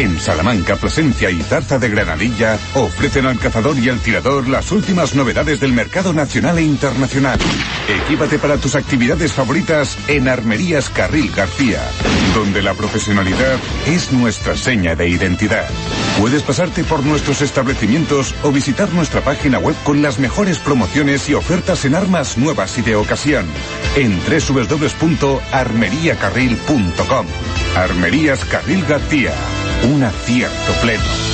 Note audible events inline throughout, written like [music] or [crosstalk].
En Salamanca, Plasencia y Zarza de Granadilla ofrecen al cazador y al tirador las últimas novedades del mercado nacional e internacional. Equípate para tus actividades favoritas en Armerías Carril García, donde la profesionalidad es nuestra seña de identidad. Puedes pasarte por nuestros establecimientos o visitar nuestra página web con las mejores promociones y ofertas en armas nuevas y de ocasión en www.armeriacarril.com. Armerías Carril García, un acierto pleno.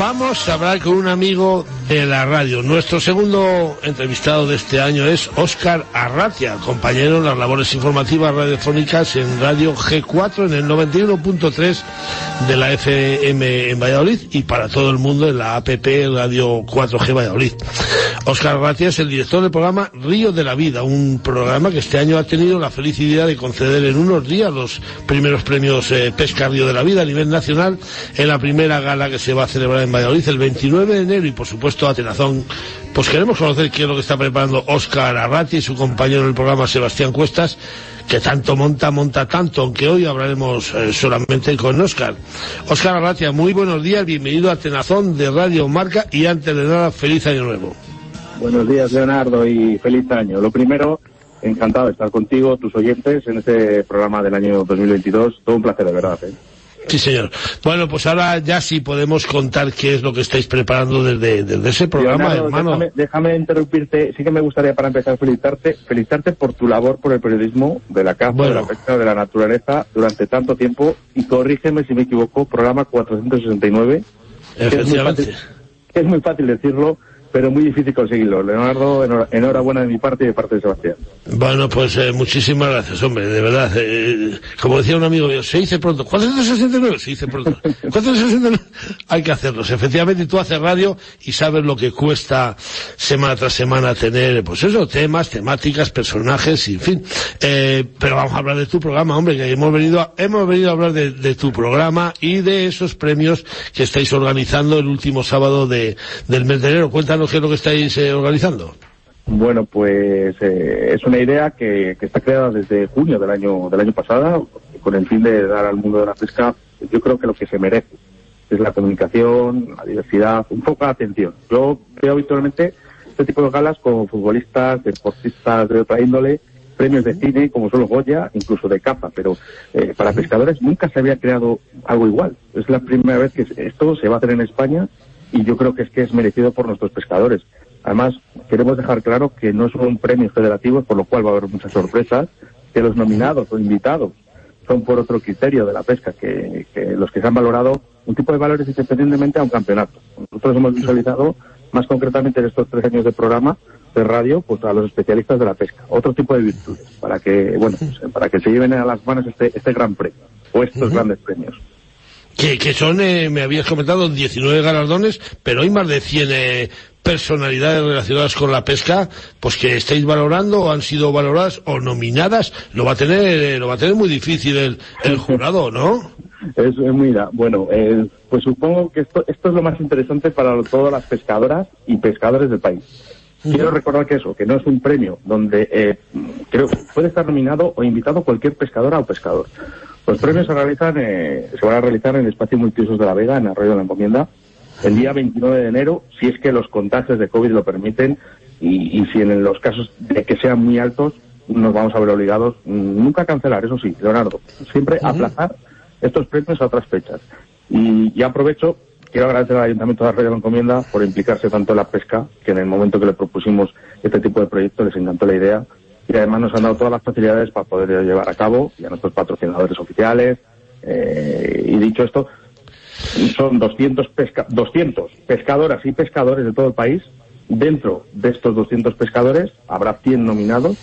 Vamos a hablar con un amigo de la radio. Nuestro segundo entrevistado de este año es Óscar Arratia, compañero en las labores informativas radiofónicas en Radio G4 en el 91.3 de la FM en Valladolid y para todo el mundo en la APP Radio 4G Valladolid. Óscar Arratia es el director del programa Río de la Vida, un programa que este año ha tenido la felicidad de conceder en unos días los primeros premios eh, Pesca Río de la Vida a nivel nacional en la primera gala que se va a celebrar en Valladolid el 29 de enero y por supuesto a Tenazón. Pues queremos conocer qué es lo que está preparando Óscar Arrati y su compañero en el programa Sebastián Cuestas, que tanto monta, monta tanto, aunque hoy hablaremos eh, solamente con Óscar. Óscar Arratia, muy buenos días, bienvenido a Tenazón de Radio Marca y antes de nada, feliz año nuevo. Buenos días, Leonardo, y feliz año. Lo primero, encantado de estar contigo, tus oyentes, en este programa del año 2022. Todo un placer, de verdad. ¿eh? Sí, señor. Bueno, pues ahora ya sí podemos contar qué es lo que estáis preparando desde, desde ese programa, Leonardo, hermano. Déjame, déjame interrumpirte. Sí que me gustaría, para empezar, felicitarte, felicitarte por tu labor por el periodismo de la caza, Bueno. de la pesca, de la naturaleza durante tanto tiempo. Y corrígeme si me equivoco, programa 469. que es muy Efectivamente. fácil- que es muy fácil decirlo, pero muy difícil conseguirlo. Leonardo, enhora- enhorabuena de mi parte y de parte de Sebastián. Bueno, pues eh, muchísimas gracias, hombre, de verdad. eh, como decía un amigo mío, se dice pronto. 469, se dice pronto. [laughs] 469, hay que hacerlos. Efectivamente, tú haces radio y sabes lo que cuesta semana tras semana tener, pues eso, temas, temáticas, personajes, y en fin. Eh, pero vamos a hablar de tu programa, hombre, que hemos venido a, hemos venido a hablar de, de tu programa y de esos premios que estáis organizando el último sábado de, del mes de enero. Cuéntanos lo que estáis eh, organizando. Bueno, pues eh, es una idea que, está creada desde junio del año del año pasado con el fin de dar al mundo de la pesca, yo creo que lo que se merece es la comunicación, la diversidad, un poco de atención. Yo veo habitualmente este tipo de galas con futbolistas, deportistas de otra índole, premios de cine como son los Goya, incluso de caza, pero eh, para pescadores nunca se había creado algo igual. Es la primera vez que esto se va a hacer en España y yo creo que es que es merecido por nuestros pescadores. Además, queremos dejar claro que no es un premio federativo, por lo cual va a haber muchas sorpresas, que los nominados o invitados son por otro criterio de la pesca, que, que los que se han valorado un tipo de valores independientemente a un campeonato. Nosotros hemos visualizado, más concretamente en estos tres años de programa de radio, pues a los especialistas de la pesca, otro tipo de virtudes, para que, bueno, pues, para que se lleven a las manos este, este gran premio, o estos grandes premios. Que, que son, eh, me habías comentado, 19 galardones, pero hay más de 100 eh, personalidades relacionadas con la pesca, pues que estáis valorando o han sido valoradas o nominadas. Lo va a tener, eh, lo va a tener muy difícil el, el jurado, ¿no? Es, muy da- bueno, eh, pues supongo que esto, esto es lo más interesante para todas las pescadoras y pescadores del país. Quiero recordar que eso, que no es un premio donde eh, creo puede estar nominado o invitado cualquier pescadora o pescador. Los premios se realizan, eh, se van a realizar en el espacio multiusos de la Vega, en Arroyo de la Encomienda, el día 29 de enero, si es que los contagios de COVID lo permiten y, y si en los casos de que sean muy altos nos vamos a ver obligados mm, nunca a cancelar, eso sí, Leonardo, siempre aplazar estos premios a otras fechas. Y ya aprovecho, quiero agradecer al Ayuntamiento de Arroyo de la Encomienda por implicarse tanto en la pesca, que en el momento que le propusimos este tipo de proyecto les encantó la idea, y además nos han dado todas las facilidades para poder llevar a cabo, y a nuestros patrocinadores oficiales, eh, y dicho esto, son 200, pesca 200 pescadoras y pescadores de todo el país. Dentro de estos 200 pescadores habrá 100 nominados.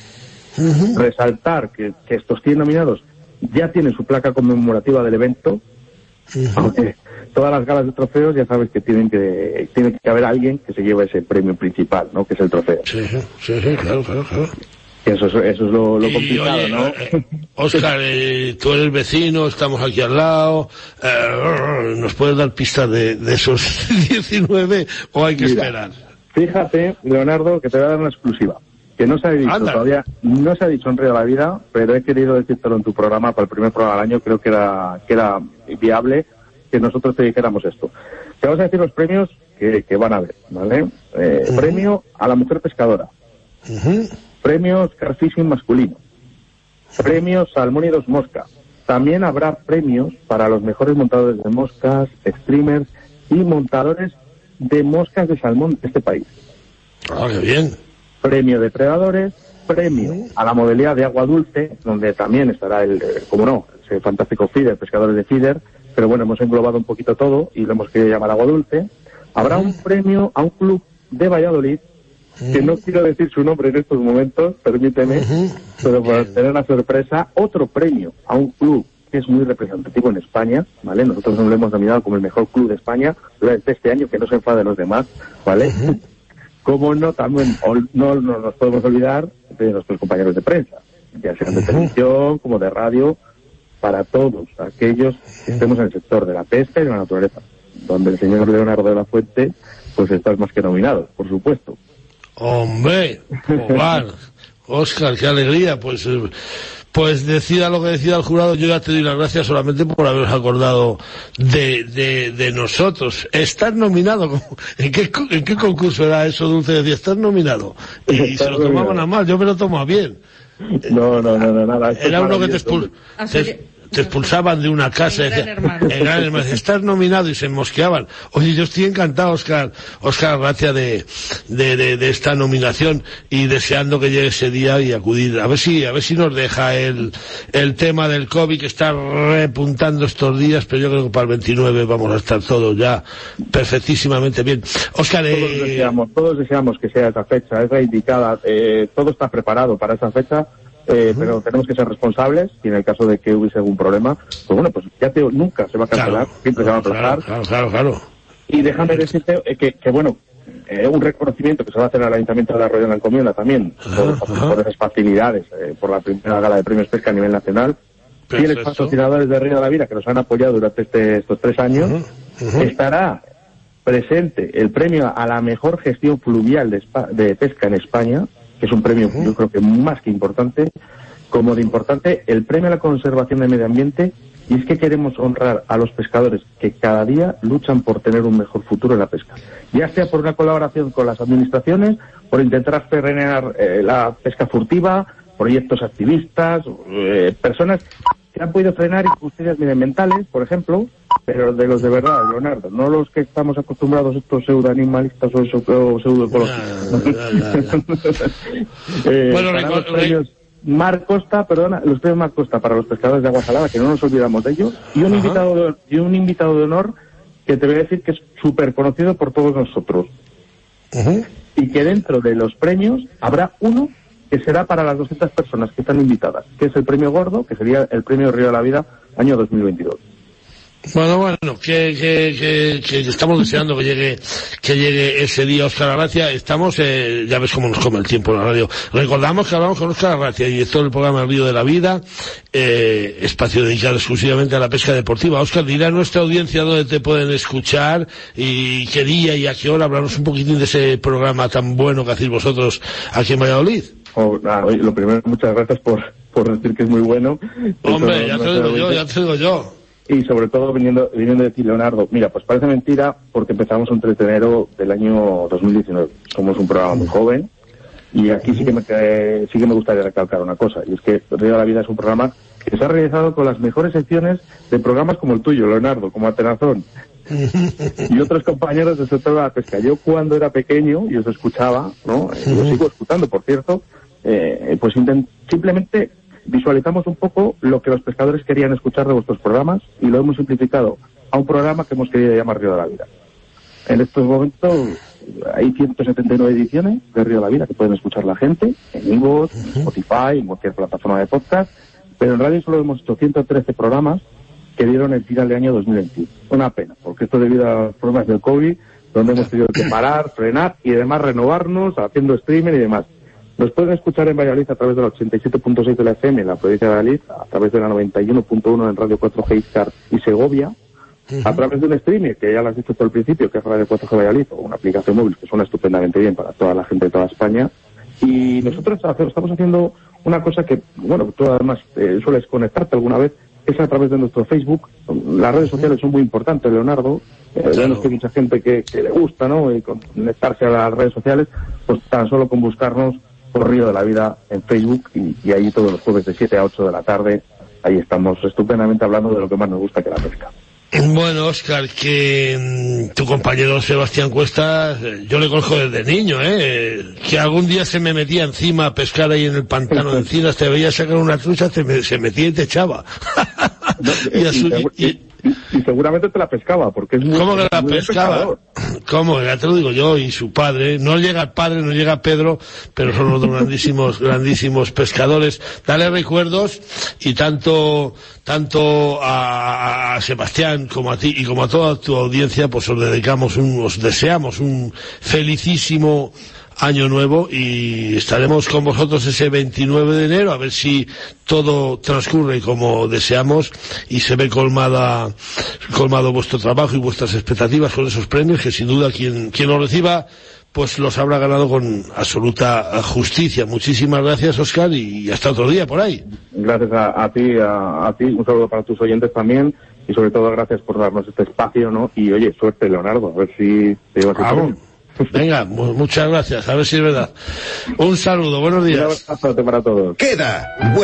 Resaltar que, que estos 100 nominados ya tienen su placa conmemorativa del evento. Aunque todas las galas de trofeos ya sabes que tienen que tiene que haber alguien que se lleve ese premio principal, ¿no? Que es el trofeo. Sí, sí, sí, claro, claro, claro. Eso, es- eso es lo, lo Y, complicado, oye, ¿no? eh, Óscar, eh, tú eres vecino, estamos aquí al lado. eh, ¿Nos puedes dar pistas de, de esos [laughs] 19 o hay que Mira. esperar? Fíjate, Leonardo, que te voy a dar una exclusiva. Que no se ha dicho Anda. todavía, no se ha dicho en Río de la Vida, pero he querido decírtelo en tu programa para el primer programa del año. Creo que era, que era viable que nosotros te dijéramos esto. Te vamos a decir los premios que, que van a haber, ¿vale? Eh, Premio a la mujer pescadora. Ujú. Premios Carfishing masculino. Premios Salmónidos Mosca. También habrá premios para los mejores montadores de moscas, streamers y montadores de moscas de salmón de este país. Ah, qué bien. Premio Depredadores, premio a la modalidad de agua dulce, donde también estará el, eh, como no, ese fantástico feeder, pescadores de feeder, pero bueno, hemos englobado un poquito todo y lo hemos querido llamar agua dulce. Habrá un premio a un club de Valladolid, que no quiero decir su nombre en estos momentos, permíteme, pero para tener una sorpresa, otro premio a un club que es muy representativo en España, ¿vale? Nosotros nos lo hemos nominado como el mejor club de España durante este año, que no se enfade los demás, ¿vale? Como no, también no, no nos podemos olvidar de nuestros compañeros de prensa, ya sean de televisión como de radio, para todos aquellos que estemos en el sector de la pesca y de la naturaleza, donde el señor Leonardo de la Fuente, pues está más que nominado, por supuesto. Hombre, Omar, Oscar, qué alegría. Pues, eh, pues decida lo que decida el jurado. Yo ya te doy las gracias solamente por haberos acordado de, de, de nosotros. Estás nominado. [laughs] como- ¿En qué, ¿En qué concurso era eso, Dulce? Decía, estás nominado. Y, se lo tomaban a mal. Yo me lo tomo a bien. No, no, no, no, nada. Era uno que te, maravilloso. Te- expulsaban de una casa. El Gran Hermano. el Gran Hermano. Estás nominado y se mosqueaban. Oye, yo estoy encantado, Oscar, Oscar Gracia, de, de, de, de esta nominación y deseando que llegue ese día y acudir. A ver si, a ver si nos deja el, el tema del COVID que está repuntando estos días, pero yo creo que para el 29 vamos a estar todos ya perfectísimamente bien. Oscar, Todos eh, deseamos, todos deseamos que sea esa fecha, es la indicada, eh, todo está preparado para esa fecha, eh, pero tenemos que ser responsables y en el caso de que hubiese algún problema, pues bueno, pues ya te nunca se va a cancelar, claro, siempre se va a aplazar. claro, claro, claro. Y déjame decirte eh, que, que bueno, eh, un reconocimiento que se va a hacer al Ayuntamiento de la Encomienda también, por, esas facilidades, eh, por la primera gala de premios pesca a nivel nacional. Fieles patrocinadores de Río de la Vida que nos han apoyado durante este- estos tres años. Estará presente el premio a la mejor gestión fluvial de, de pesca en España, que es un premio yo creo que más que importante, como de importante el premio a la conservación del medio ambiente, y es que queremos honrar a los pescadores que cada día luchan por tener un mejor futuro en la pesca, ya sea por una colaboración con las administraciones, por intentar frenar eh, la pesca furtiva, proyectos activistas, eh, personas que han podido frenar injusticias medioambientales, por ejemplo, pero de los de verdad, Leonardo, no los que estamos acostumbrados estos pseudoanimalistas o, o pseudoecologistas. [laughs] Eh, Bueno, los premios Mar Costa, perdona, los premios Mar Costa para los pescadores de agua salada, que no nos olvidamos de ellos, y un Ajá. invitado de, y un invitado de honor que te voy a decir que es súper conocido por todos nosotros. Y que dentro de los premios habrá uno que será para las 200 personas que están invitadas, que es el premio gordo, que sería el premio Río de la Vida año 2022. Bueno, bueno, que, que, que, que estamos deseando que llegue, que llegue ese día Oscar Arratia. Estamos, eh, ya ves cómo nos come el tiempo en la radio. Recordamos que hablamos con Oscar Arratia y todo el programa Río de la Vida, eh, espacio dedicado exclusivamente a la pesca deportiva. Oscar, dirá a nuestra audiencia dónde te pueden escuchar y qué día y a qué hora. Hablarnos un poquitín de ese programa tan bueno que hacéis vosotros aquí en Valladolid. Oh, oye, lo primero, muchas gracias por, por decir que es muy bueno. Hombre, Eso ya te lo digo yo, ya te lo digo yo. Y sobre todo viniendo, viniendo de ti, Leonardo. Mira, pues parece mentira porque empezamos un 3 de enero del año 2019. Somos un programa muy joven y aquí sí que me, sí que me gustaría recalcar una cosa. Y es que Río de la Vida es un programa que se ha realizado con las mejores secciones de programas como el tuyo, Leonardo, como Atenazón. [laughs] y otros compañeros del sector de la pesca. Yo cuando era pequeño y os escuchaba, ¿no? Lo sigo escuchando, por cierto, eh, pues simplemente visualizamos un poco lo que los pescadores querían escuchar de vuestros programas y lo hemos simplificado a un programa que hemos querido llamar Río de la Vida. En estos momentos hay 179 ediciones de Río de la Vida que pueden escuchar la gente en Ivo, en Spotify, en cualquier plataforma de podcast, pero en radio solo hemos hecho 113 programas que dieron el final de año 2021. Una pena, porque esto debido a los problemas del COVID, donde hemos tenido que parar, frenar y además renovarnos haciendo streaming y demás. Nos pueden escuchar en Valladolid a través de la 87.6 de la FM en la provincia de Valladolid, a través de la 91.1 en Radio 4G Iscar y Segovia, a través de un streaming, que ya lo has dicho por el principio, que es Radio 4G Valladolid, o una aplicación móvil que suena estupendamente bien para toda la gente de toda España. Y nosotros estamos haciendo una cosa que, bueno, tú además eh, sueles conectarte alguna vez, es a través de nuestro Facebook. Las redes sociales son muy importantes, Leonardo. Eh, Vemos que hay mucha gente que, que, le gusta, ¿no? Y conectarse a las redes sociales, pues tan solo con buscarnos por Río de la Vida en Facebook y, y ahí todos los jueves de 7 a 8 de la tarde, ahí estamos estupendamente hablando de lo que más nos gusta que la pesca. Bueno, Oscar, que mm, tu compañero Sebastián Cuesta, yo le conozco desde niño, ¿eh? Que algún día se me metía encima a pescar ahí en el pantano de [laughs] encinas, te veía sacar una trucha, se, me, se metía y te echaba. [laughs] Y, a su, y, y, y, seguramente te la pescaba, porque es muy ¿Cómo que la pescaba? ¿Cómo? Ya te lo digo yo y su padre. No llega el padre, no llega Pedro, pero son los grandísimos, [laughs] grandísimos pescadores. Dale recuerdos y tanto, tanto a, a, Sebastián como a ti y como a toda tu audiencia, pues os dedicamos un, os deseamos un felicísimo año nuevo y estaremos con vosotros ese 29 de enero a ver si todo transcurre como deseamos y se ve colmada colmado vuestro trabajo y vuestras expectativas con esos premios que sin duda quien quien los reciba pues los habrá ganado con absoluta justicia. Muchísimas gracias, Oscar, y hasta otro día por ahí. Gracias a, a ti, a, a, ti, un saludo para tus oyentes también, y sobre todo gracias por darnos este espacio, ¿no? Y oye, suerte, Leonardo, a ver si te llevas Vamos. Venga, muchas gracias, a ver si es verdad. Un saludo, buenos días. Un abrazo para todos. Queda.